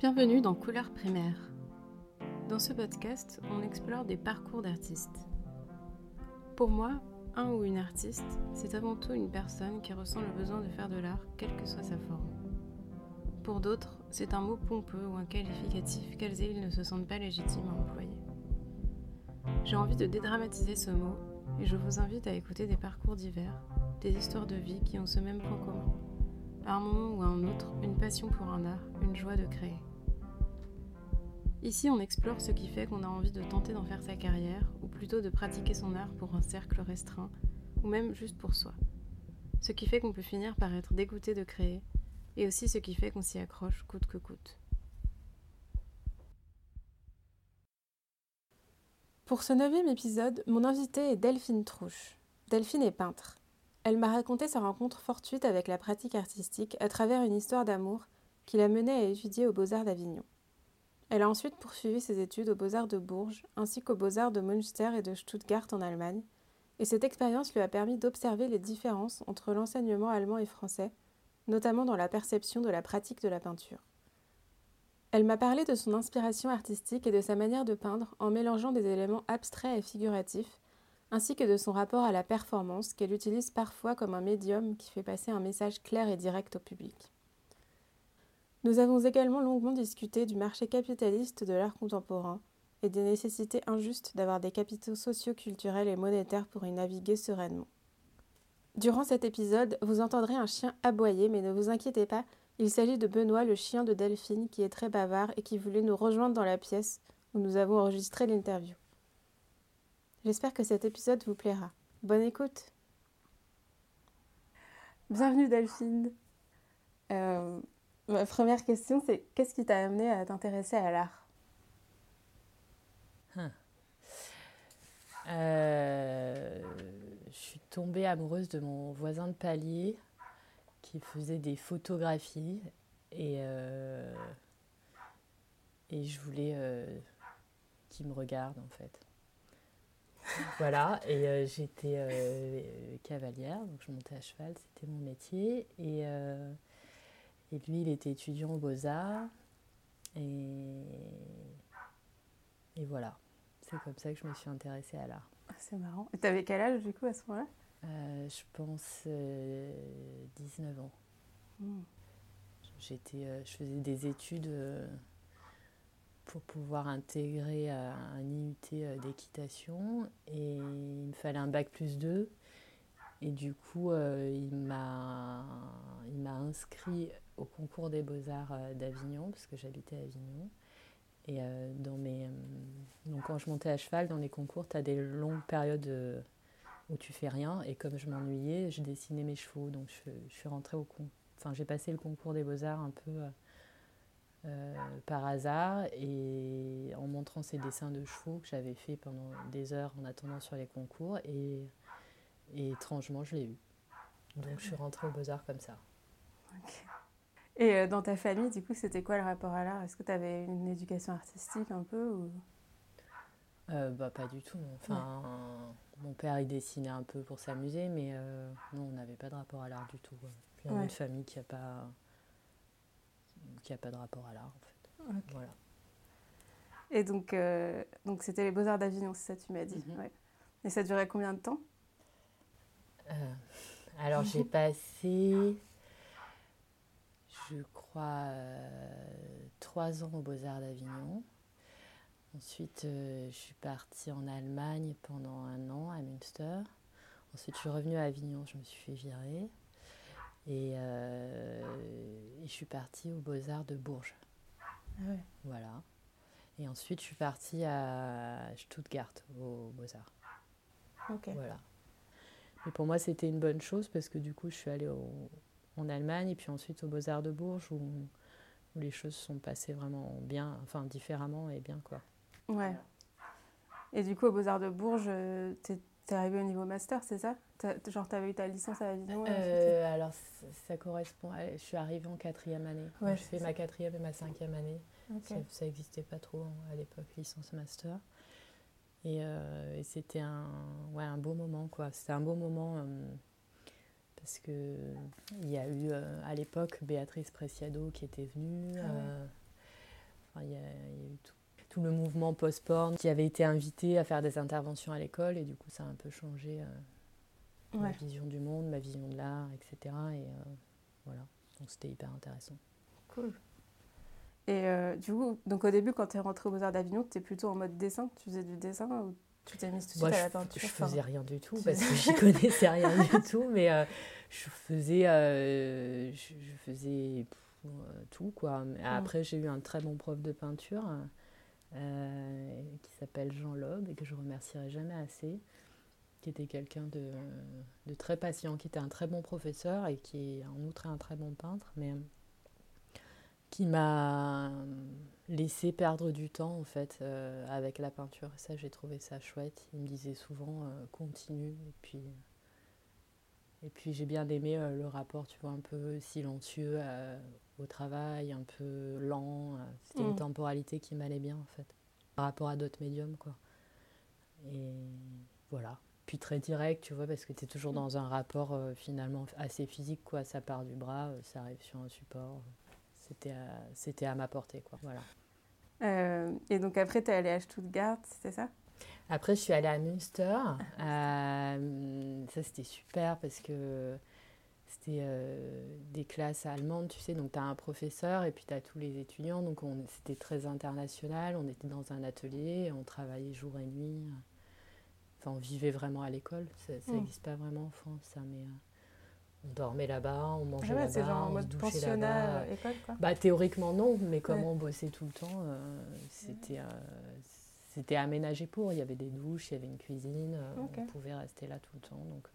Bienvenue dans Couleur primaire. Dans ce podcast, on explore des parcours d'artistes. Pour moi, un ou une artiste, c'est avant tout une personne qui ressent le besoin de faire de l'art, quelle que soit sa forme. Pour d'autres, c'est un mot pompeux ou un qualificatif qu'elles et ils ne se sentent pas légitimes à employer. J'ai envie de dédramatiser ce mot et je vous invite à écouter des parcours divers, des histoires de vie qui ont ce même point commun. À un moment ou à un autre, une passion pour un art, une joie de créer. Ici, on explore ce qui fait qu'on a envie de tenter d'en faire sa carrière, ou plutôt de pratiquer son art pour un cercle restreint, ou même juste pour soi. Ce qui fait qu'on peut finir par être dégoûté de créer, et aussi ce qui fait qu'on s'y accroche coûte que coûte. Pour ce neuvième épisode, mon invitée est Delphine Trouche. Delphine est peintre. Elle m'a raconté sa rencontre fortuite avec la pratique artistique à travers une histoire d'amour qui l'a menée à étudier aux Beaux-Arts d'Avignon. Elle a ensuite poursuivi ses études aux Beaux-Arts de Bourges ainsi qu'aux Beaux-Arts de Münster et de Stuttgart en Allemagne, et cette expérience lui a permis d'observer les différences entre l'enseignement allemand et français, notamment dans la perception de la pratique de la peinture. Elle m'a parlé de son inspiration artistique et de sa manière de peindre en mélangeant des éléments abstraits et figuratifs, ainsi que de son rapport à la performance qu'elle utilise parfois comme un médium qui fait passer un message clair et direct au public. Nous avons également longuement discuté du marché capitaliste de l'art contemporain et des nécessités injustes d'avoir des capitaux sociaux, culturels et monétaires pour y naviguer sereinement. Durant cet épisode, vous entendrez un chien aboyer, mais ne vous inquiétez pas, il s'agit de Benoît, le chien de Delphine, qui est très bavard et qui voulait nous rejoindre dans la pièce où nous avons enregistré l'interview. J'espère que cet épisode vous plaira. Bonne écoute Bienvenue Delphine euh, Ma première question, c'est qu'est-ce qui t'a amené à t'intéresser à l'art? Hein. euh, Je suis tombée amoureuse de mon voisin de palier qui faisait des photographies et, euh, et je voulais euh, qu'il me regarde en fait. Voilà, et j'étais cavalière, donc je montais à cheval, c'était mon métier. Et et lui, il était étudiant aux Beaux-Arts. Et... et voilà, c'est comme ça que je me suis intéressée à l'art. Ah, c'est marrant. Et t'avais quel âge du coup à ce moment-là? Euh, Je pense 19 euh, ans. Hmm. J'étais, euh, je faisais des études pour pouvoir intégrer un IUT d'équitation et il me fallait un bac plus 2 et du coup il m'a il m'a inscrit au concours des beaux-arts euh, d'Avignon, parce que j'habitais à Avignon. Et euh, dans mes, euh, donc quand je montais à cheval, dans les concours, tu as des longues périodes où tu fais rien. Et comme je m'ennuyais, je dessinais mes chevaux. Donc je, suis rentrée au concours. Enfin, j'ai passé le concours des beaux-arts un peu par hasard. Et en montrant ces dessins de chevaux que j'avais fait pendant des heures en attendant sur les concours. Et, et étrangement, je l'ai eu. Donc je suis rentrée aux beaux-arts comme ça. Et euh, dans ta famille, du coup, c'était quoi le rapport à l'art? Est-ce que tu avais une éducation artistique un peu ou... Euh, bah, pas du tout. Enfin, mon père, il dessinait un peu pour s'amuser, mais euh, non, on n'avait pas de rapport à l'art du tout. Puis on a une famille qui n'a pas, qui a pas de rapport à l'art, en fait. Voilà. Et donc, donc c'était les Beaux-Arts d'Avignon, c'est ça, tu m'as dit. Ouais. Et ça durait combien de temps? Alors, j'ai passé je crois, euh, trois ans aux Beaux-Arts d'Avignon. Ensuite, euh, je suis partie en Allemagne pendant un an à Münster. Ensuite, je suis revenue à Avignon, je me suis fait virer. Et, euh, je suis partie aux Beaux-Arts de Bourges. Ah voilà. Et ensuite, je suis partie à Stuttgart, aux Beaux-Arts. Ok. Voilà. Mais pour moi, c'était une bonne chose parce que du coup, je suis allée au, en Allemagne et puis ensuite aux Beaux-Arts de Bourges où, les choses sont passées vraiment bien, enfin différemment et bien quoi. Ouais. Et du coup, aux Beaux-Arts de Bourges, t'es es arrivé au niveau master, c'est ça? Genre, t'avais eu ta licence à Avignon euh, Alors, ça correspond. je suis arrivée en quatrième année. Ouais, je fais ma quatrième et ma cinquième année. Ça n'existait pas trop hein, à l'époque, licence master. Et, euh, et c'était un, ouais, un beau moment, quoi. C'était un beau moment. Euh, parce qu'il y a eu euh, à l'époque Béatrice Preciado qui était venue. Ah euh, tout le mouvement post-porn qui avait été invité à faire des interventions à l'école et du coup ça a un peu changé ma vision du monde, ma vision de l'art, etc. Et voilà, donc c'était hyper intéressant. Cool. Et du coup, donc au début, quand tu es rentrée au Beaux-Arts d'Avignon, tu es plutôt en mode dessin? Tu faisais du dessin ou tu t'es mise tout de suite à la peinture? Je faisais rien du tout parce que j'y connaissais rien du tout, mais je faisais, je, faisais tout quoi. Après, j'ai eu un très bon prof de peinture euh, qui s'appelle Jean Loeb et que je remercierai jamais assez, qui était quelqu'un de, très patient, qui était un très bon professeur et qui est en outre un très bon peintre, mais qui m'a laissé perdre du temps en fait euh, avec la peinture. Ça, j'ai trouvé ça chouette. Il me disait souvent euh, continue et puis et puis j'ai bien aimé le rapport, tu vois, un peu silencieux au travail, un peu lent. Euh, c'était une mm. temporalité qui m'allait bien en fait, par rapport à d'autres médiums quoi. Et voilà. Puis très direct, tu vois, parce que tu es toujours mm. dans un rapport euh, finalement assez physique quoi. Ça part du bras, euh, ça arrive sur un support. C'était à, c'était à ma portée quoi. Voilà. et donc après, tu es allée à Stuttgart, c'était ça? Après, je suis allée à Münster. ça, c'était super parce que c'était euh, des classes allemandes, tu sais, donc tu as un professeur et puis tu as tous les étudiants, donc c'était très international, on était dans un atelier, on travaillait jour et nuit, enfin on vivait vraiment à l'école, ça n'existe hmm. pas vraiment en France ça, mais euh, on dormait là-bas, on mangeait ah là-bas, genre en mode pensionnat, euh, école quoi. Bah théoriquement non, mais comme on bossait tout le temps, c'était c'était aménagé pour, il y avait des douches, il y avait une cuisine, on pouvait rester là tout le temps, donc...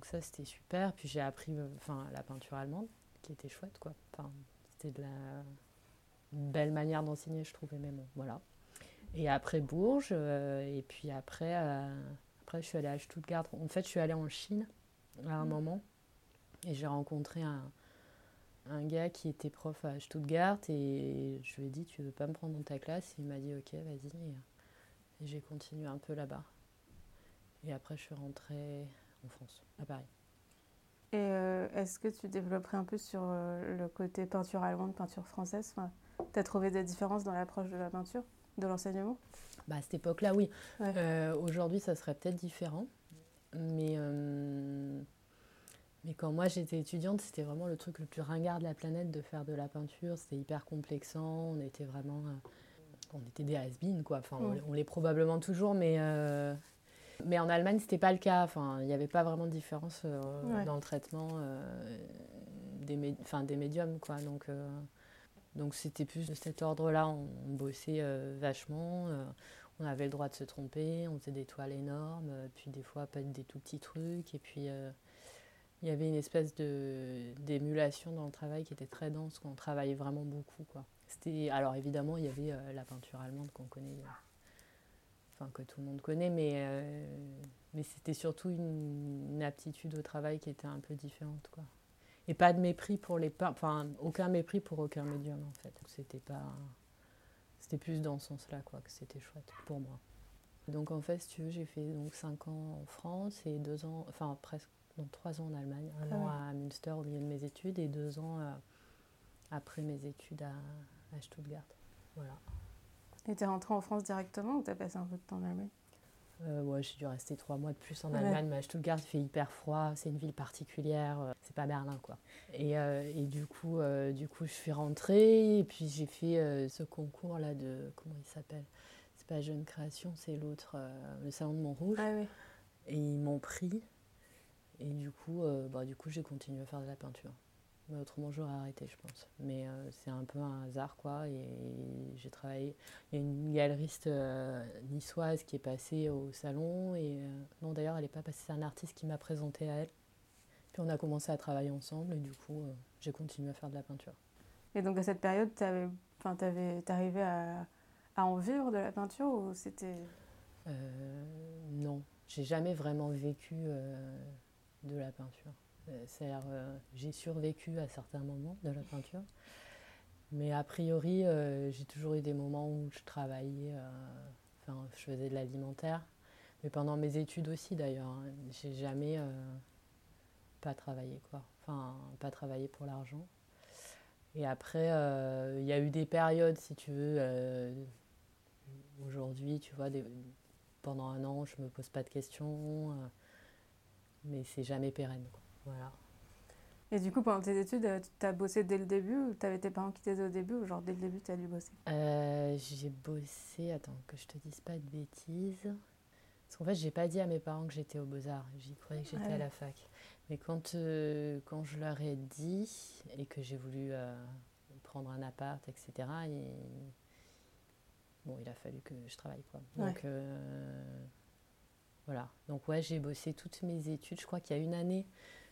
Donc ça, c'était super. Puis j'ai appris euh, enfin, la peinture allemande, qui était chouette, quoi. Enfin, c'était de la belle manière d'enseigner, je trouvais, mais bon, voilà. Et après Bourges, euh, et puis après, euh, après, je suis allée à Stuttgart. En fait, je suis allée en Chine à un mmh. moment, et j'ai rencontré un, un gars qui était prof à Stuttgart, et je lui ai dit, tu veux pas me prendre dans ta classe? Il m'a dit, ok, vas-y. Et j'ai continué un peu là-bas. Et après, je suis rentrée en France, à Paris. Et euh, est-ce que tu développerais un peu sur euh, le côté peinture allemande, peinture française? Enfin, Tu as trouvé des différences dans l'approche de la peinture, de l'enseignement? Bah, À cette époque-là, oui. Euh, aujourd'hui, ça serait peut-être différent. Mais, mais quand moi j'étais étudiante, c'était vraiment le truc le plus ringard de la planète de faire de la peinture. C'était hyper complexant. On était vraiment. on était des has quoi. Enfin, on, on l'est probablement toujours, mais mais en Allemagne, c'était pas le cas. Enfin, il n'y avait pas vraiment de différence euh, dans le traitement euh, des, des médiums, quoi. Donc, euh, donc c'était plus de cet ordre-là. On, bossait vachement. on avait le droit de se tromper. On faisait des toiles énormes, puis des fois pas des tout petits trucs. Et puis il y avait une espèce de d'émulation dans le travail qui était très dense. Qu'on travaillait vraiment beaucoup, quoi. Alors évidemment il y avait la peinture allemande qu'on connaît que tout le monde connaît, mais, euh, mais c'était surtout une, aptitude au travail qui était un peu différente. Quoi. Et pas de mépris pour les enfin aucun mépris pour aucun médium en fait. C'était pas, c'était plus dans ce sens-là quoi que c'était chouette pour moi. Donc en fait, si tu veux, j'ai fait donc 5 ans en France et deux ans, enfin presque donc 3 ans en Allemagne, un ah an à Münster au milieu de mes études et deux ans euh, après mes études à, à Stuttgart. Voilà. Et tu es rentrée en France directement ou tu as passé un peu de temps en Allemagne? Euh, ouais, j'ai dû rester trois mois de plus en Allemagne, mais à Stuttgart, il fait hyper froid, c'est une ville particulière, euh, c'est pas Berlin, quoi. Et, euh, et du, coup, du coup, je suis rentrée, et puis j'ai fait ce concours-là de, comment il s'appelle? C'est pas Jeune Création, c'est l'autre, le Salon de Montrouge. Ah, oui. Et ils m'ont pris, et du coup, bah, du coup j'ai continué à faire de la peinture. Mais autrement, j'aurais arrêté, je pense. Mais euh, c'est un peu un hasard, quoi. Et j'ai travaillé. Il y a une galeriste euh, niçoise qui est passée au salon. Et euh, non, d'ailleurs, elle n'est pas passée. C'est un artiste qui m'a présenté à elle. Puis on a commencé à travailler ensemble. Et du coup, j'ai continué à faire de la peinture. Et donc, à cette période, tu arrivé à, à en vivre de la peinture ou c'était? non, j'ai jamais vraiment vécu de la peinture. Euh, euh, j'ai survécu à certains moments de la peinture. Mais a priori, euh, j'ai toujours eu des moments où je travaillais, je faisais de l'alimentaire. Mais pendant mes études aussi, d'ailleurs. Hein. j'ai jamais pas travaillé, quoi. Enfin, pas travaillé pour l'argent. Et après, il y a eu des périodes, si tu veux, aujourd'hui, tu vois, pendant un an, je me pose pas de questions, mais c'est jamais pérenne. Voilà. Et du coup, pendant tes études, tu as bossé dès le début ou tu avais tes parents qui t'aidaient au début ou genre dès le début, tu as dû bosser? J'ai bossé, attends, que je te dise pas de bêtises. Parce qu'en fait, j'ai pas dit à mes parents que j'étais au Beaux-Arts. J'y croyais que j'étais à la fac. Mais quand, euh, quand je leur ai dit et que j'ai voulu euh, prendre un appart, etc., bon, il a fallu que je travaille. Quoi. Donc, euh, voilà. Donc, ouais, j'ai bossé toutes mes études. Je crois qu'il y a une année,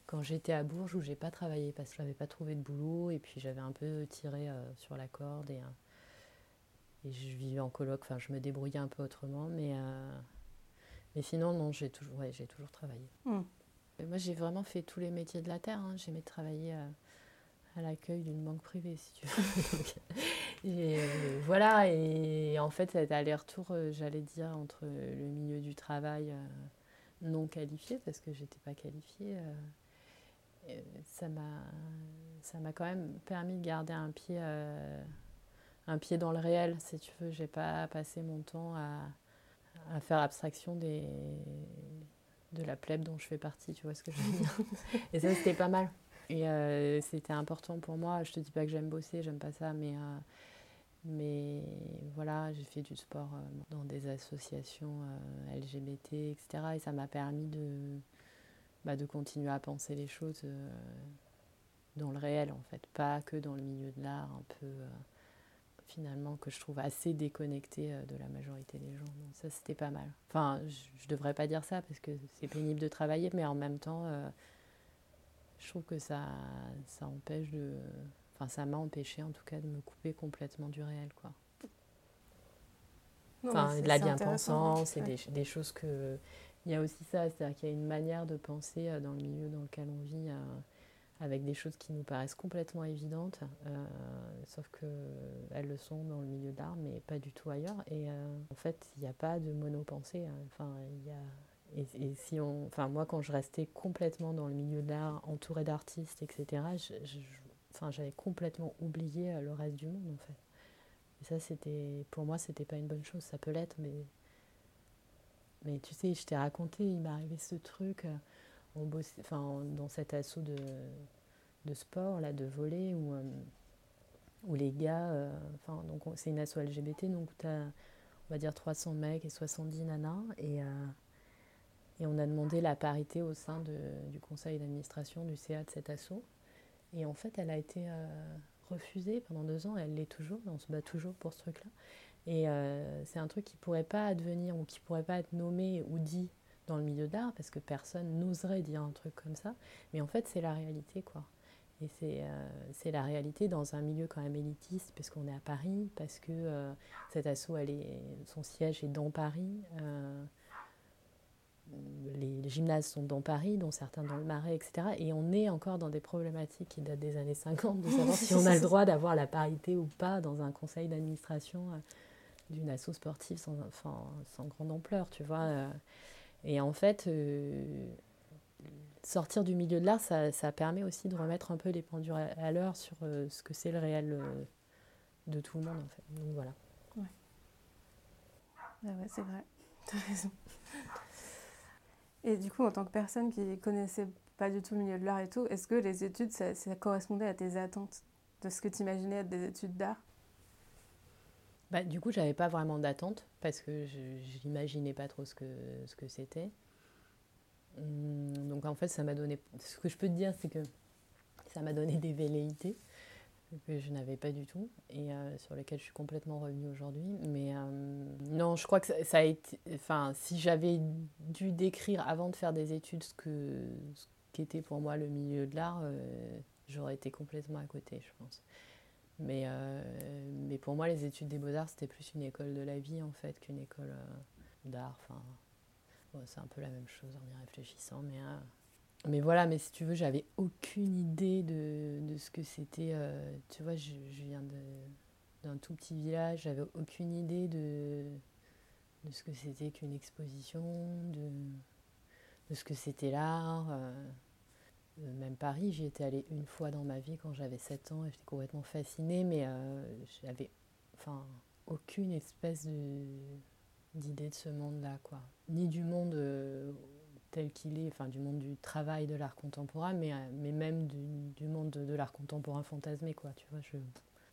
quand j'étais à Bourges, où j'ai pas travaillé parce que je n'avais pas trouvé de boulot. Et puis, j'avais un peu tiré sur la corde. Et, et je vivais en coloc. Enfin, je me débrouillais un peu autrement. Mais mais sinon, non, j'ai toujours, ouais, j'ai toujours travaillé. Hmm. Moi, j'ai vraiment fait tous les métiers de la terre. Hein. J'aimais travailler à, l'accueil d'une banque privée, si tu veux. et, euh, voilà, et en fait, cet aller-retour, euh, j'allais dire, entre le milieu du travail euh, non qualifié, parce que j'étais pas qualifiée, ça m'a ça m'a quand même permis de garder un pied un pied dans le réel si tu veux j'ai pas passé mon temps à, à faire abstraction des, de la plèbe dont je fais partie, tu vois ce que je veux dire. et ça, c'était pas mal. Et euh, c'était important pour moi. Je te dis pas que j'aime bosser, j'aime pas ça, mais, euh, mais voilà, j'ai fait du sport euh, dans des associations LGBT, etc. Et ça m'a permis de, bah, de continuer à penser les choses dans le réel, en fait, pas que dans le milieu de l'art, un peu finalement que je trouve assez déconnecté euh, de la majorité des gens. Donc ça, c'était pas mal. Enfin, je, ne devrais pas dire ça parce que c'est pénible de travailler, mais en même temps, euh, je trouve que ça, ça empêche de. Enfin, ça m'a empêché en tout cas de me couper complètement du réel, quoi. enfin, de la bien-pensance et des, des, choses que. Il y a aussi ça, c'est-à-dire qu'il y a une manière de penser euh, dans le milieu dans lequel on vit avec des choses qui nous paraissent complètement évidentes, euh, sauf qu'elles le sont dans le milieu d'art, mais pas du tout ailleurs. Et euh, en fait, il n'y a pas de monopensée. Hein. Enfin, y a... Et, si on, enfin moi quand je restais complètement dans le milieu de l'art, entourée d'artistes, etc. enfin j'avais complètement oublié euh, le reste du monde en fait. Et ça pour moi c'était pas une bonne chose. Ça peut l'être, mais mais tu sais, je t'ai raconté, il m'est arrivé ce truc enfin, dans cet assaut de, de sport, là, de voler, où, euh, où les gars, euh, enfin, donc c'est une asso LGBT, donc tu as, on va dire, 300 mecs et 70 nanas, et, euh, et on a demandé la parité au sein de, du conseil d'administration du CA de cet assaut. Et en fait, elle a été refusée pendant deux ans, et elle l'est toujours, on se bat toujours pour ce truc-là. Et c'est un truc qui pourrait pas advenir ou qui pourrait pas être nommé ou dit dans le milieu d'art parce que personne n'oserait dire un truc comme ça. Mais en fait, c'est la réalité, quoi. Et c'est euh, la réalité dans un milieu quand même élitiste, parce qu'on est à Paris, parce que euh, cet assaut, elle est, son siège est dans Paris. Euh, les, gymnases sont dans Paris, dont certains dans le Marais, etc. Et on est encore dans des problématiques qui datent des années 50, de savoir si on a le droit d'avoir la parité ou pas dans un conseil d'administration d'une asso sportive sans, grande ampleur, tu vois. Et en fait, euh, sortir du milieu de l'art, ça, permet aussi de remettre un peu les pendules à, l'heure sur euh, ce que c'est le réel euh, de tout le monde, en fait. Donc voilà. Ouais. Ah ouais, c'est vrai. T'as raison. Et du coup, en tant que personne qui connaissait pas du tout le milieu de l'art et tout, est-ce que les études, ça, ça correspondait à tes attentes de ce que tu imaginais être des études d'art? Bah, du coup, j'avais pas vraiment d'attente parce que je n'imaginais pas trop ce que ce que c'était. Hum, donc en fait, ça m'a donné. Ce que je peux te dire, c'est que ça m'a donné des velléités que je n'avais pas du tout et euh, sur lesquelles je suis complètement revenue aujourd'hui. Mais euh, non, je crois que ça, a été. Enfin, si j'avais dû décrire avant de faire des études ce que ce qu'était pour moi le milieu de l'art, euh, j'aurais été complètement à côté, je pense. Mais, euh, mais pour moi, les études des beaux-arts, c'était plus une école de la vie, en fait, qu'une école euh, d'art. Enfin, c'est un peu la même chose en y réfléchissant. Mais, euh, mais voilà, mais si tu veux, j'avais aucune idée de, de ce que c'était. tu vois, je, je viens d'un tout petit village, j'avais aucune idée de, de ce que c'était qu'une exposition, de, de ce que c'était l'art. Euh, même Paris, j'y étais allée une fois dans ma vie quand j'avais 7 ans et j'étais complètement fascinée, mais euh, j'avais enfin, aucune espèce d'idée de ce monde-là, quoi. Ni du monde tel qu'il est, enfin du monde du travail de l'art contemporain, mais, mais même du, monde de, l'art contemporain fantasmé, quoi. Tu vois, je,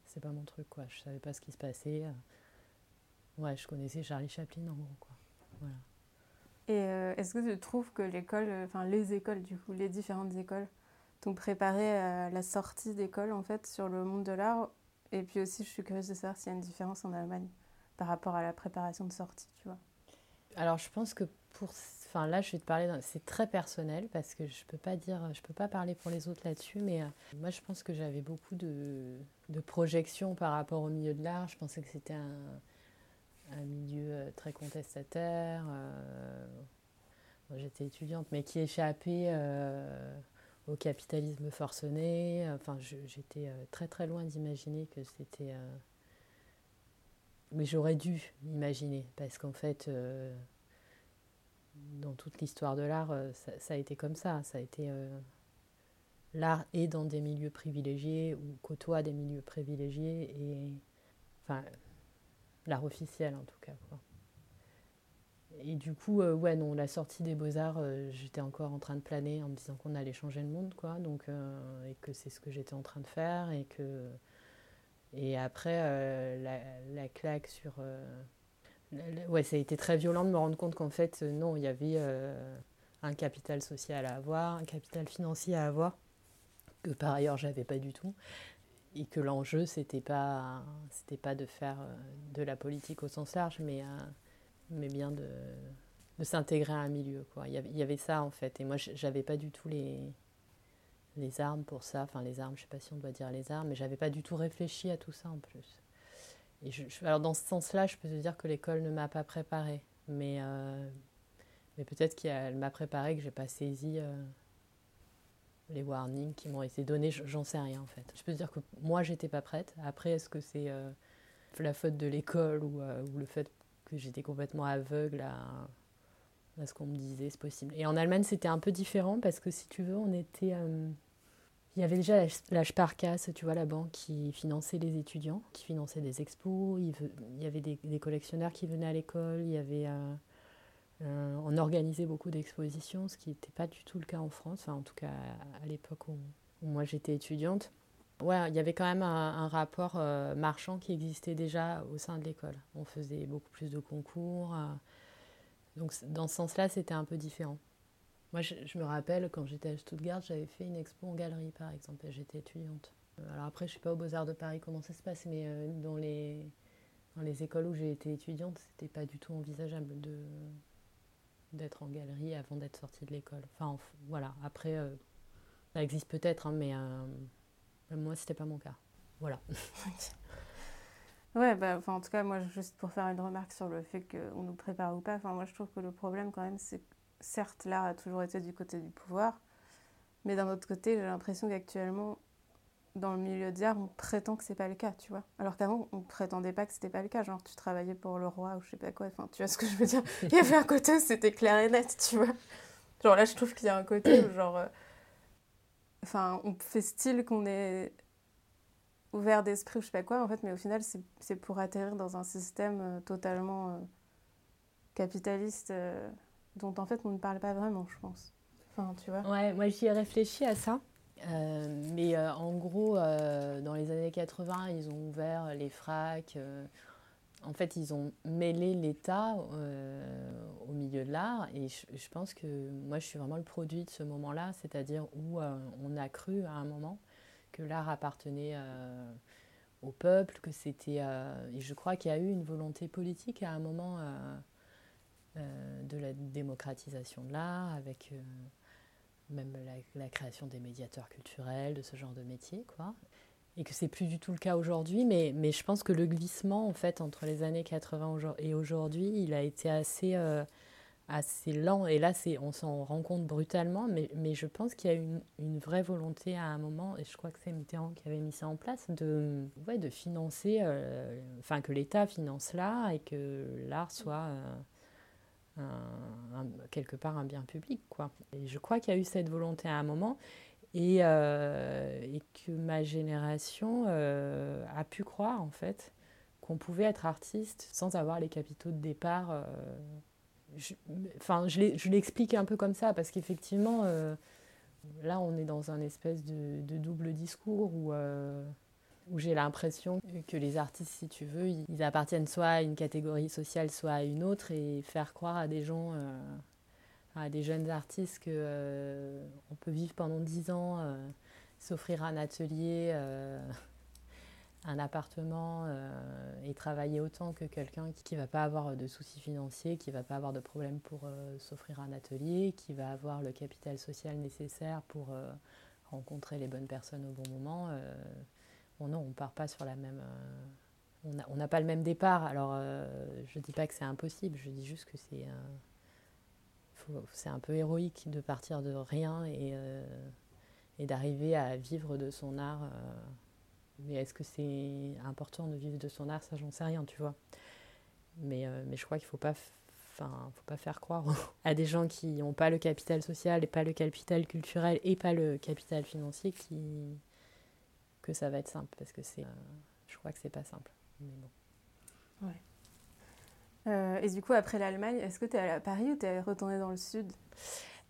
c'est pas mon truc, quoi. Je savais pas ce qui se passait. Ouais, je connaissais Charlie Chaplin, en gros, quoi. Voilà. Et euh, est-ce que tu trouves que l'école, enfin les écoles, du coup, les différentes écoles, t'ont préparé à la sortie d'école, en fait, sur le monde de l'art? Et puis aussi, je suis curieuse de savoir s'il y a une différence en Allemagne par rapport à la préparation de sortie, tu vois. Alors, je pense que pour Enfin, là, je vais te parler, c'est très personnel parce que je peux peux pas parler pour les autres là-dessus, mais euh, moi, je pense que j'avais beaucoup de, de projections par rapport au milieu de l'art. Je pensais que c'était un, un, milieu euh, très contestataire. Euh, j'étais étudiante, mais qui échappait au capitalisme forcené. Enfin, j'étais très très loin d'imaginer que c'était. Mais j'aurais dû imaginer parce qu'en fait dans toute l'histoire de l'art, euh, ça, a été comme ça. Ça a été euh, l'art est dans des milieux privilégiés ou côtoie des milieux privilégiés et enfin l'art officiel en tout cas. Quoi. Et du coup, euh, ouais, non, la sortie des Beaux-Arts, j'étais encore en train de planer en me disant qu'on allait changer le monde, quoi. Donc, et que c'est ce que j'étais en train de faire. Et, que, et après, la, la, claque sur Ouais, ça a été très violent de me rendre compte qu'en fait, euh, non, il y avait euh, un capital social à avoir, un capital financier à avoir, que par ailleurs, j'avais pas du tout. Et que l'enjeu, c'était pas, c'était pas de faire euh, de la politique au sens large, mais, mais bien de, de s'intégrer à un milieu. Quoi. Il, y avait, il y avait ça, en fait. Et moi, j'avais pas du tout les, les armes pour ça. Enfin, les armes, je sais pas si on doit dire les armes, mais j'avais pas du tout réfléchi à tout ça en plus alors dans ce sens-là, je peux te dire que l'école ne m'a pas préparée. Mais, euh, mais peut-être qu'elle m'a préparée, que j'ai pas saisi euh, les warnings qui m'ont été donnés. J'en sais rien en fait. Je peux dire que moi, j'étais pas prête. Après, est-ce que c'est euh, la faute de l'école ou, ou, le fait que j'étais complètement aveugle à, à ce qu'on me disait C'est possible. Et en Allemagne, c'était un peu différent parce que si tu veux, on était il y avait déjà la Sparkasse, tu vois, la banque qui finançait les étudiants, qui finançait des expos. Il, y avait des, collectionneurs qui venaient à l'école. Il y avait, euh, euh, on organisait beaucoup d'expositions, ce qui n'était pas du tout le cas en France, en tout cas à, l'époque où, moi j'étais étudiante. Ouais, il y avait quand même un, rapport euh, marchand qui existait déjà au sein de l'école. On faisait beaucoup plus de concours. donc dans ce sens-là, c'était un peu différent. Moi, je, me rappelle, quand j'étais à Stuttgart, j'avais fait une expo en galerie, par exemple, j'étais étudiante. Euh, alors après, je ne sais pas aux Beaux-Arts de Paris comment ça se passe, mais euh, dans, les, dans les écoles où j'ai été étudiante, c'était pas du tout envisageable de d'être en galerie avant d'être sortie de l'école. Enfin, voilà. Après, euh, ça existe peut-être, hein, mais moi, c'était pas mon cas. Voilà. ouais, bah, en tout cas, moi, juste pour faire une remarque sur le fait qu'on nous prépare ou pas, moi, je trouve que le problème, quand même, c'est certes, l'art a toujours été du côté du pouvoir, mais d'un autre côté, j'ai l'impression qu'actuellement, dans le milieu de l'art, on prétend que c'est pas le cas, tu vois. Alors qu'avant, on prétendait pas que c'était pas le cas. Genre, tu travaillais pour le roi ou je sais pas quoi. Enfin, tu vois ce que je veux dire Il y avait un côté où c'était clair et net, tu vois. Genre là, je trouve qu'il y a un côté où, genre. Euh, enfin, on fait style qu'on est ouvert d'esprit ou je sais pas quoi, en fait, mais au final, c'est pour atterrir dans un système euh, totalement euh, capitaliste dont en fait on ne parle pas vraiment, je pense. Enfin, tu vois. Ouais, moi j'y ai réfléchi à ça. Euh, mais euh, en gros, euh, dans les années 80, ils ont ouvert les fracs. en fait, ils ont mêlé l'État au milieu de l'art. Et je, pense que moi, je suis vraiment le produit de ce moment-là, c'est-à-dire où on a cru à un moment que l'art appartenait au peuple, que c'était. et je crois qu'il y a eu une volonté politique à un moment de la démocratisation de l'art, avec même la, création des médiateurs culturels, de ce genre de métier, quoi. Et que c'est plus du tout le cas aujourd'hui, mais, mais je pense que le glissement, en fait, entre les années 80 et aujourd'hui, il a été assez, euh, assez lent. Et là, on s'en rend compte brutalement, mais, mais je pense qu'il y a une, une vraie volonté à un moment, et je crois que c'est Mitterrand qui avait mis ça en place, de, ouais, de financer, enfin, que l'État finance l'art et que l'art soit quelque part un bien public. Quoi. Et je crois qu'il y a eu cette volonté à un moment et, euh, et que ma génération euh, a pu croire en fait qu'on pouvait être artiste sans avoir les capitaux de départ. Euh, je, je l'explique un peu comme ça parce qu'effectivement, là, on est dans un espèce de, double discours où, où j'ai l'impression que les artistes, si tu veux, ils appartiennent soit à une catégorie sociale, soit à une autre, et faire croire à des gens, à des jeunes artistes que on peut vivre pendant dix ans, s'offrir un atelier un appartement euh, et travailler autant que quelqu'un qui ne va pas avoir de soucis financiers, qui ne va pas avoir de problème pour euh, s'offrir un atelier, qui va avoir le capital social nécessaire pour euh, rencontrer les bonnes personnes au bon moment. Bon non, on part pas sur la même... on n'a pas le même départ. Alors, je ne dis pas que c'est impossible, je dis juste que c'est... c'est un peu héroïque de partir de rien et, et d'arriver à vivre de son art mais est-ce que c'est important de vivre de son art? Ça, j'en sais rien, tu vois. Mais, euh, je crois qu'il ne faut pas, enfin, faut pas faire croire à des gens qui n'ont pas le capital social et pas le capital culturel et pas le capital financier qui... que ça va être simple. Parce que c'est, euh, je crois que c'est pas simple. Mais bon. Ouais. Euh, et du coup, après l'Allemagne, est-ce que tu es allé à Paris ou tu es retourné dans le sud?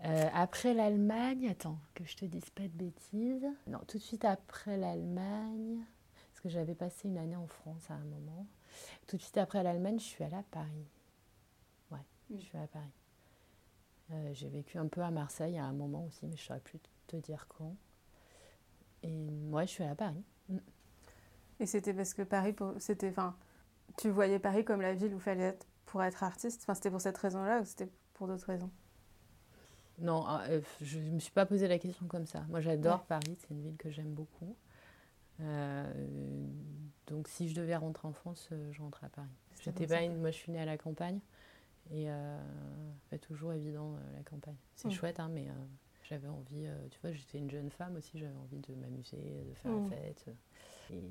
Euh, après l'Allemagne, attends, que je te dise pas de bêtises. Non, tout de suite après l'Allemagne, parce que j'avais passé une année en France à un moment. Tout de suite après l'Allemagne, je suis allée à Paris. Ouais, je suis allée à Paris. Euh, j'ai vécu un peu à Marseille à un moment aussi, mais je ne saurais plus te dire quand. Et moi, je suis allée à Paris. Mm. Et c'était parce que Paris, c'était, enfin, tu voyais Paris comme la ville où il fallait être pour être artiste? Enfin, c'était pour cette raison-là ou c'était pour d'autres raisons? Non, ah, euh, je ne me suis pas posé la question comme ça. Moi, j'adore Paris, c'est une ville que j'aime beaucoup. Euh, donc, si je devais rentrer en France, euh, je rentrais à Paris. J'étais pas une... Moi, je suis née à la campagne et pas toujours évident la campagne. C'est chouette, hein, mais j'avais envie, tu vois, j'étais une jeune femme aussi, j'avais envie de m'amuser, de faire la fête et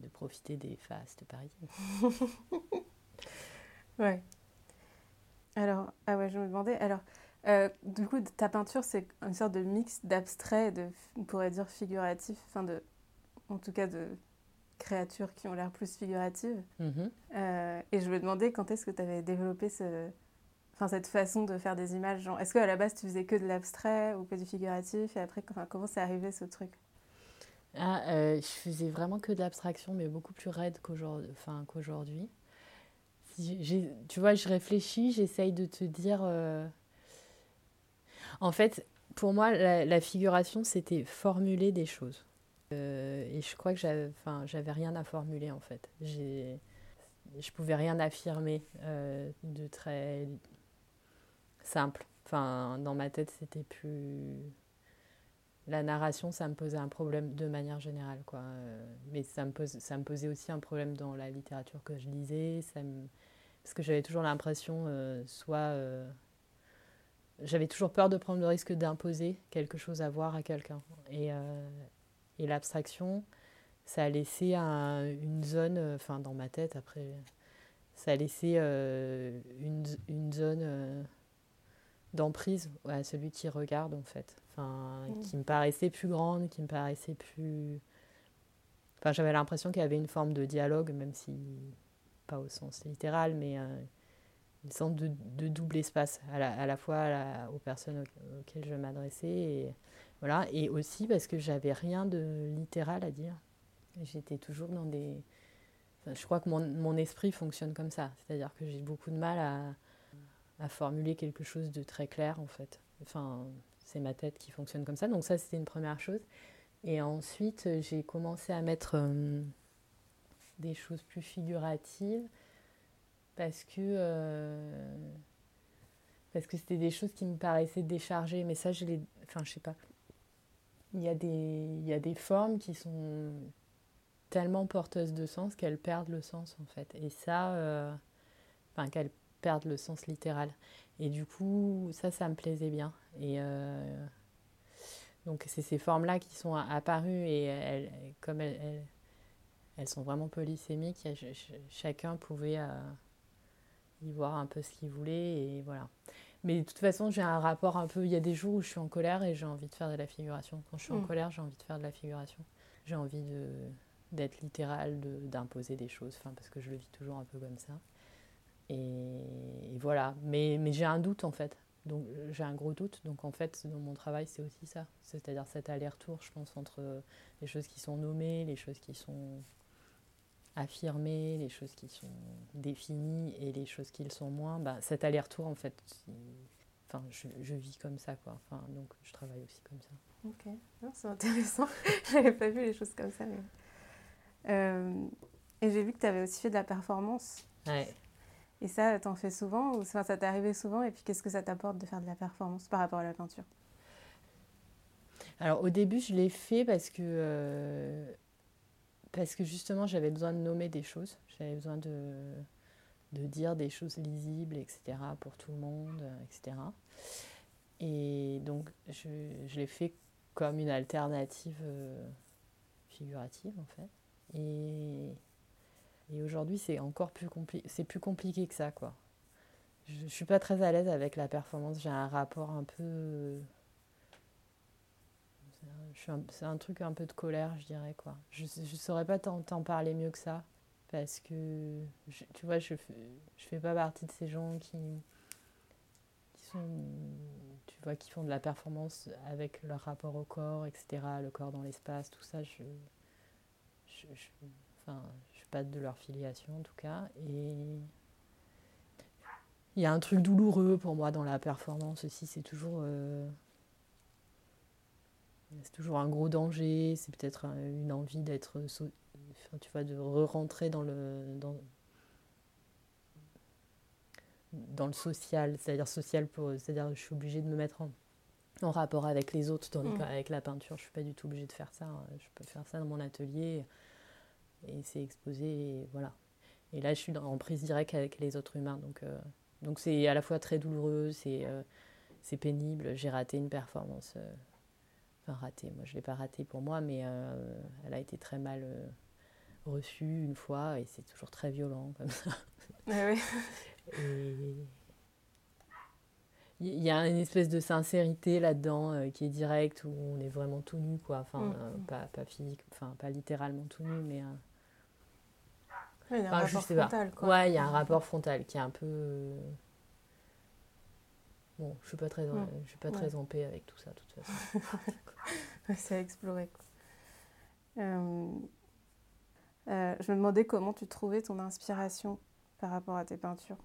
de profiter des fastes parisiennes. ouais. Alors, ah ouais, je me demandais, alors, euh, du coup, ta peinture, c'est une sorte de mix d'abstrait, de, on pourrait dire figuratif, enfin de, en tout cas de créatures qui ont l'air plus figuratives. Mhm. Euh, et je me demandais quand est-ce que tu avais développé ce, enfin, cette façon de faire des images. Est-ce qu'à la base, tu faisais que de l'abstrait ou que du figuratif? Et après, enfin, comment c'est arrivé ce truc? Ah, euh, Je faisais vraiment que de l'abstraction, mais beaucoup plus raide qu'aujourd'hui. Tu vois, je réfléchis, j'essaye de te dire en fait, pour moi, la, figuration, c'était formuler des choses. Euh, et je crois que j'avais rien à formuler, en fait. J'ai, je pouvais rien affirmer euh, de très simple. Enfin, dans ma tête, c'était plus... La narration, ça me posait un problème de manière générale. Euh, mais ça me, posait aussi un problème dans la littérature que je lisais. Parce que j'avais toujours l'impression, soit j'avais toujours peur de prendre le risque d'imposer quelque chose à voir à quelqu'un. Et, euh, l'abstraction, ça a laissé une zone, euh, enfin dans ma tête après, ça a laissé euh, une, zone d'emprise à celui qui regarde en fait. Enfin, mmh. qui me paraissait plus grande, qui me paraissait plus... Enfin, j'avais l'impression qu'il y avait une forme de dialogue, même si pas au sens littéral, mais une sorte de, de, double espace, à la, à la fois aux personnes auxquelles je m'adressais, et, voilà, et aussi parce que j'avais rien de littéral à dire. J'étais toujours dans des... je crois que mon, mon, esprit fonctionne comme ça, c'est-à-dire que j'ai beaucoup de mal à, à, formuler quelque chose de très clair, en fait. Enfin, c'est ma tête qui fonctionne comme ça, donc ça, c'était une première chose. Et ensuite, j'ai commencé à mettre euh, des choses plus figuratives parce que euh, parce que c'était des choses qui me paraissaient déchargées mais ça je les enfin je sais pas il y a des il y a des formes qui sont tellement porteuses de sens qu'elles perdent le sens en fait et ça euh, enfin qu'elles perdent le sens littéral et du coup ça ça me plaisait bien et euh, donc c'est ces formes là qui sont apparues et elles, comme elles, elles, sont vraiment polysémiques chacun pouvait y voir un peu ce qu'il voulait et voilà. Mais de toute façon, j'ai un rapport un peu. Il y a des jours où je suis en colère et j'ai envie de faire de la figuration. Quand je suis en mm. colère, j'ai envie de faire de la figuration. J'ai envie de, d'être littéral, d'imposer des choses, enfin, parce que je le vis toujours un peu comme ça. Et, voilà. Mais, mais j'ai un doute en fait. Donc j'ai un gros doute. Donc en fait, dans mon travail, c'est aussi ça. C'est-à-dire cet aller-retour, je pense, entre les choses qui sont nommées, les choses qui sont affirmées, les choses qui sont définies et les choses qui le sont moins. Bah, cet aller-retour, en fait, enfin, je, je, vis comme ça, quoi. Enfin, donc je travaille aussi comme ça. Ok, c'est intéressant. J'avais pas vu les choses comme ça. Euh, et j'ai vu que tu avais aussi fait de la performance. Ouais. Et ça, t'en fais souvent ou ça t'est arrivé souvent Et puis qu'est-ce que ça t'apporte de faire de la performance par rapport à la peinture? Alors au début, je l'ai fait parce que, euh, parce que justement, j'avais besoin de nommer des choses. J'avais besoin de, de dire des choses lisibles, etc., pour tout le monde, etc. Et donc, je, je l'ai fait comme une alternative euh, figurative, en fait. Et et aujourd'hui, c'est encore plus compliqué. C'est plus compliqué que ça, quoi. Je, ne suis pas très à l'aise avec la performance. J'ai un rapport un peu. C'est un, truc un peu de colère, je dirais, quoi. Je ne saurais pas t'en parler mieux que ça. Parce que, tu vois, je, je fais pas partie de ces gens qui, qui sont. Tu vois, qui font de la performance avec leur rapport au corps, etc. Le corps dans l'espace, tout ça. Je. je, je enfin, pas de leur filiation en tout cas. Et il y a un truc douloureux pour moi dans la performance aussi, c'est toujours, euh, c'est toujours un gros danger, c'est peut-être une envie d'être, tu vois, de re-rentrer dans le, dans, dans le social, c'est-à-dire social pour, c'est-à-dire je suis obligée de me mettre en, en rapport avec les autres, tandis mmh. avec la peinture, je suis pas du tout obligée de faire ça. Hein. Je peux faire ça dans mon atelier et c'est exposé, et voilà. Et là, je suis en prise directe avec les autres humains, donc euh, donc c'est à la fois très douloureux, c'est euh, c'est pénible. J'ai raté une performance, euh, enfin raté. Moi, je l'ai pas raté pour moi, mais elle a été très mal reçue une fois, et c'est toujours très violent comme ça. Ah oui. il y a une espèce de sincérité là-dedans qui est directe où on est vraiment tout nu quoi enfin mm. pas, pas physique enfin pas littéralement tout nu mais il y a un rapport frontal, quoi. Ouais, il y a un rapport frontal qui est un peu. Euh, bon, je suis pas très, en... je suis pas très en paix avec tout ça, de toute façon. C'est à explorer. Quoi. Euh... Euh, je me demandais comment tu trouvais ton inspiration par rapport à tes peintures.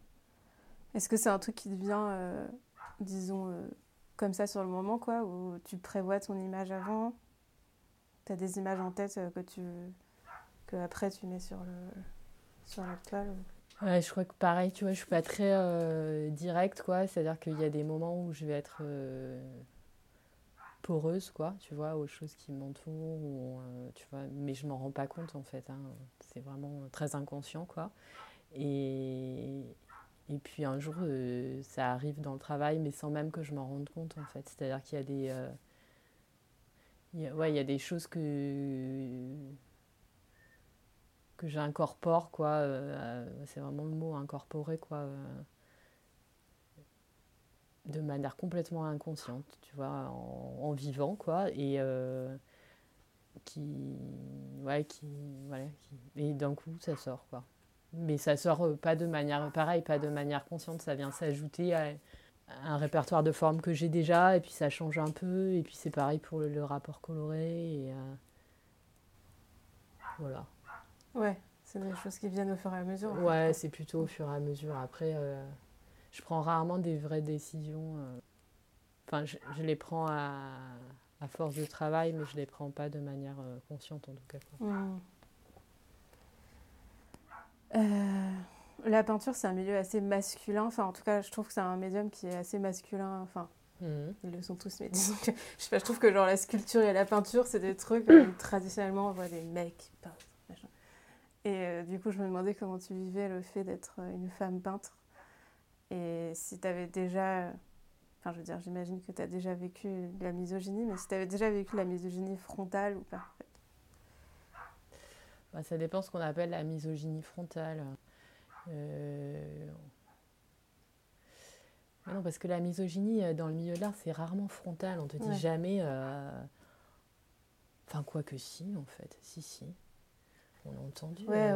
Est-ce que c'est un truc qui te vient, euh, disons, euh, comme ça sur le moment, quoi, ou tu prévois ton image avant? Tu as des images en tête que tu que après tu mets sur le sur la toile Ouais, je crois que pareil, tu vois, je suis pas très euh, directe, quoi. C'est-à-dire qu'il y a des moments où je vais être euh, poreuse, quoi, tu vois, aux choses qui m'entourent, euh, tu vois, mais je m'en rends pas compte, en fait. Hein. C'est vraiment très inconscient, quoi. Et, et puis un jour, ça arrive dans le travail, mais sans même que je m'en rende compte, en fait. C'est-à-dire qu'il y a des... Il y a, ouais, il y a des choses que que j'incorpore, quoi. Euh, c'est vraiment le mot, incorporer, quoi. Euh, de manière complètement inconsciente, tu vois, en, vivant, quoi. Et euh, qui. Ouais, qui. Voilà. Et d'un coup, ça sort, quoi. Mais ça sort pas de manière. Pareil, pas de manière consciente, ça vient s'ajouter à un répertoire de formes que j'ai déjà, et puis ça change un peu, et puis c'est pareil pour le, rapport coloré, voilà. Ouais, c'est des choses qui viennent au fur et à mesure. Ouais, c'est plutôt au fur et à mesure. Après, euh, je prends rarement des vraies décisions. Euh. Enfin, je, les prends à, à, force de travail, mais je les prends pas de manière euh, consciente en tout cas. Mmh. la peinture, c'est un milieu assez masculin. Enfin, en tout cas, je trouve que c'est un médium qui est assez masculin. Enfin, mmh. ils le sont tous, mais disons que je sais pas, je trouve que genre la sculpture et la peinture, c'est des trucs traditionnellement on voit des mecs peintent et euh, du coup, je me demandais comment tu vivais le fait d'être euh, une femme peintre. Et si tu avais déjà. Enfin, je veux dire, j'imagine que tu as déjà vécu la misogynie, mais si tu avais déjà vécu la misogynie frontale ou pas en fait. Bah, ça dépend ce qu'on appelle la misogynie frontale. Euh... non, parce que la misogynie dans le milieu de l'art, c'est rarement frontal. On te dit jamais. Enfin, quoi que si, en fait. Si, si. On a entendu. Ouais,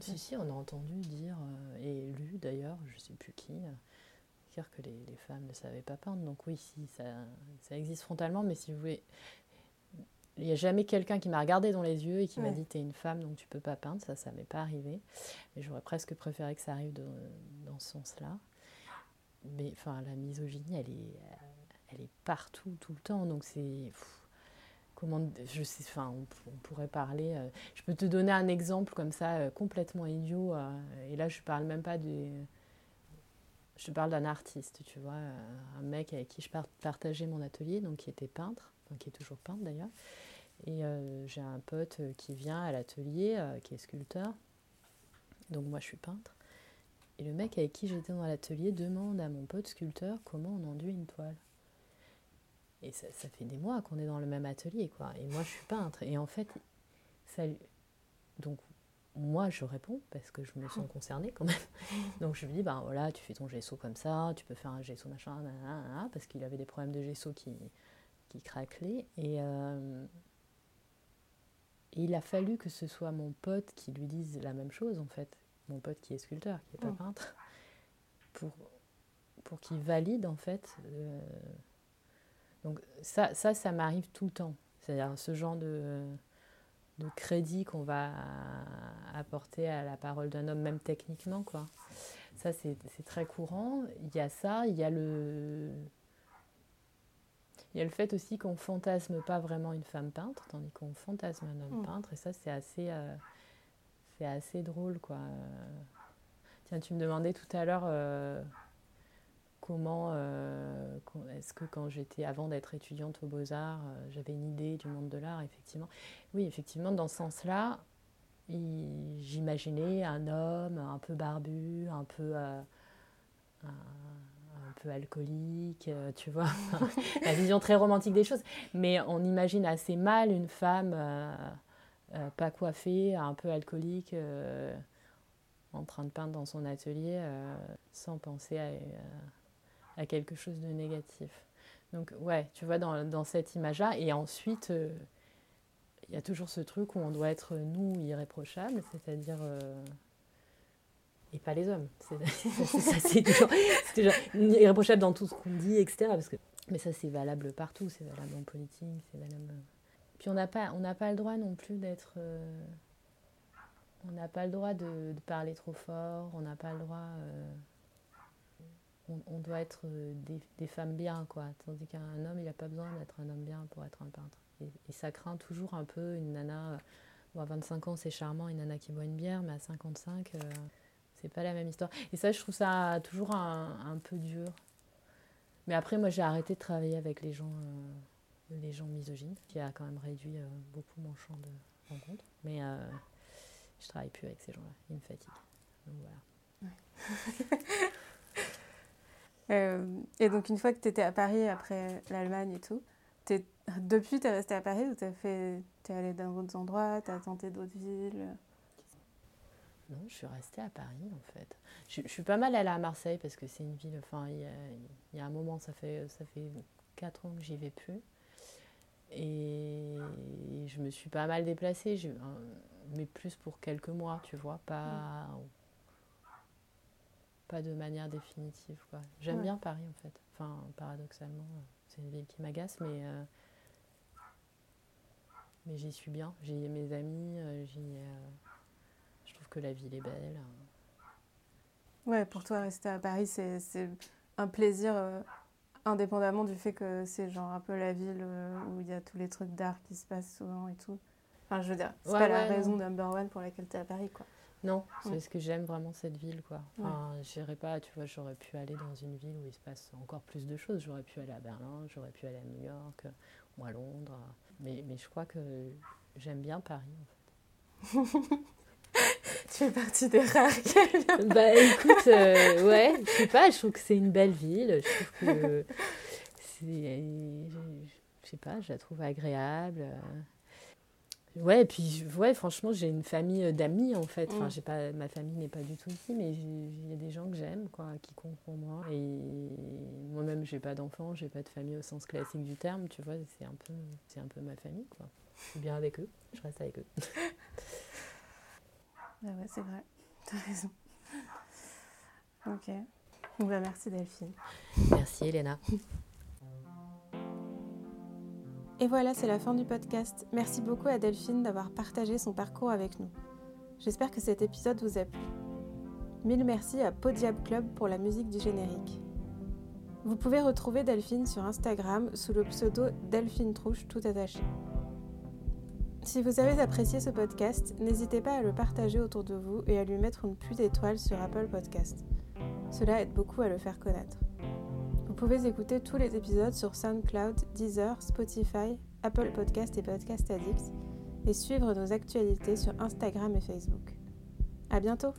si, si, on a entendu dire, et lu d'ailleurs, je ne sais plus qui, dire que les, les, femmes ne savaient pas peindre. Donc oui, si, ça, ça existe frontalement, mais si vous voulez, il n'y a jamais quelqu'un qui m'a regardé dans les yeux et qui m'a dit T'es une femme, donc tu peux pas peindre. Ça, ça m'est pas arrivé. Mais j'aurais presque préféré que ça arrive dans ce sens-là. Mais enfin, la misogynie, elle est, elle est partout, tout le temps. Donc c'est. Comment. Je sais. Enfin, on, pourrait parler. Euh, je peux te donner un exemple comme ça, euh, complètement idiot. Euh, et là, je parle même pas des. Je parle d'un artiste, tu vois, un mec avec qui je partageais mon atelier, donc qui était peintre, qui est toujours peintre d'ailleurs. Et j'ai un pote qui vient à l'atelier, qui est sculpteur. Donc moi, je suis peintre. Et le mec avec qui j'étais dans l'atelier demande à mon pote sculpteur comment on enduit une toile. Et ça, ça fait des mois qu'on est dans le même atelier, quoi. Et moi, je suis peintre. Et en fait, ça, donc moi, je réponds parce que je me sens concernée quand même. Donc je lui dis, ben voilà, tu fais ton gesso comme ça, tu peux faire un gesso machin, parce qu'il avait des problèmes de gesso qui, qui craquelaient. Et, et il a fallu que ce soit mon pote qui lui dise la même chose, en fait. Mon pote qui est sculpteur, qui n'est pas mm. peintre. Pour, pour qu'il valide, en fait. Euh, donc ça, ça, ça m'arrive tout le temps. C'est-à-dire ce genre de, de crédit qu'on va apporter à la parole d'un homme, même techniquement, quoi. Ça, c'est très courant. Il y a ça, il y a le il y a le fait aussi qu'on fantasme pas vraiment une femme peintre, tandis qu'on fantasme un homme mm. peintre, et ça c'est assez, euh, c'est assez drôle quoi. Tiens, tu me demandais tout à l'heure euh, comment, euh, est-ce que quand j'étais, avant d'être étudiante aux Beaux-Arts, j'avais une idée du monde de l'art, effectivement. Oui, effectivement, dans ce sens-là, j'imaginais un homme un peu barbu, un peu peu alcoolique, euh, tu vois, la vision très romantique des choses. Mais on imagine assez mal une femme euh, euh, pas coiffée, un peu alcoolique, en train de peindre dans son atelier, sans penser à, à, quelque chose de négatif. Donc ouais, tu vois, dans, dans cette image-là. Et ensuite, il y a toujours ce truc où on doit être, nous, irréprochables, c'est-à-dire et pas les hommes. C'est déjà irréprochable dans tout ce qu'on dit, etc. Parce que, mais ça, c'est valable partout. C'est valable en politique, c'est valable. Puis on n'a pas, on pas le droit non plus d'être. Euh, on n'a pas le droit de, parler trop fort. On n'a pas le droit. Euh, on, doit être euh, des, femmes bien, quoi. Tandis qu'un homme, il n'a pas besoin d'être un homme bien pour être un peintre. Et, ça craint toujours un peu une nana. Bon, à 25 ans, c'est charmant, une nana qui boit une bière, mais à 55 c'est pas la même histoire. Et ça, je trouve ça toujours un, peu dur. Mais après, moi, j'ai arrêté de travailler avec les gens, euh, les gens misogynes, qui a quand même réduit euh, beaucoup mon champ de rencontre. Mais euh, je travaille plus avec ces gens-là. Ils me fatiguent. Donc voilà. Euh, et donc, une fois que tu étais à Paris, après l'Allemagne et tout, es, depuis, tu es resté à Paris ou tu es, allé dans d'autres endroits, tu as tenté d'autres villes? Non, je suis restée à Paris en fait. Je, suis pas mal allée à Marseille parce que c'est une ville. Enfin, il y, a, un moment, ça fait ça fait quatre ans que j'y vais plus, et je me suis pas mal déplacée, mais plus pour quelques mois, tu vois, pas pas de manière définitive quoi. J'aime bien Paris en fait. Enfin, paradoxalement, c'est une ville qui m'agace, mais euh, mais j'y suis bien. J'ai mes amis, euh, j'y euh, que la ville est belle. Ouais, pour toi, rester à Paris, c'est un plaisir euh, indépendamment du fait que c'est genre un peu la ville euh, où il y a tous les trucs d'art qui se passent souvent et tout. Enfin, je veux dire, c'est pas la raison number one pour laquelle tu es à Paris, quoi. Non, c'est parce que j'aime vraiment cette ville, quoi. Enfin, j'irais pas, tu vois, j'aurais pu aller dans une ville où il se passe encore plus de choses. J'aurais pu aller à Berlin, j'aurais pu aller à New York ou à Londres. Mais, mais je crois que j'aime bien Paris, en fait. Tu fais partie des rares Bah écoute, euh, ouais, je sais pas, je trouve que c'est une belle ville. Je trouve que c'est. Je sais pas, je la trouve agréable. Ouais, et puis, ouais, franchement, j'ai une famille d'amis, en fait. Enfin, mm. j'ai pas, ma famille n'est pas du tout ici, mais il y a des gens que j'aime, quoi, qui comptent pour moi. Et moi-même, j'ai pas d'enfants, j'ai pas de famille au sens classique du terme, tu vois, c'est un peu, c'est un peu ma famille, quoi. Je suis bien avec eux, je reste avec eux. Ah ouais, c'est vrai. T'as raison. Ok. Bah, merci Delphine. Merci Elena. Et voilà, c'est la fin du podcast. Merci beaucoup à Delphine d'avoir partagé son parcours avec nous. J'espère que cet épisode vous a plu. Mille merci à Podiab Club pour la musique du générique. Vous pouvez retrouver Delphine sur Instagram sous le pseudo Delphine Trouche tout attaché. Si vous avez apprécié ce podcast, n'hésitez pas à le partager autour de vous et à lui mettre une pluie d'étoiles sur Apple Podcast. Cela aide beaucoup à le faire connaître. Vous pouvez écouter tous les épisodes sur SoundCloud, Deezer, Spotify, Apple Podcast et Podcast Addict et suivre nos actualités sur Instagram et Facebook. À bientôt!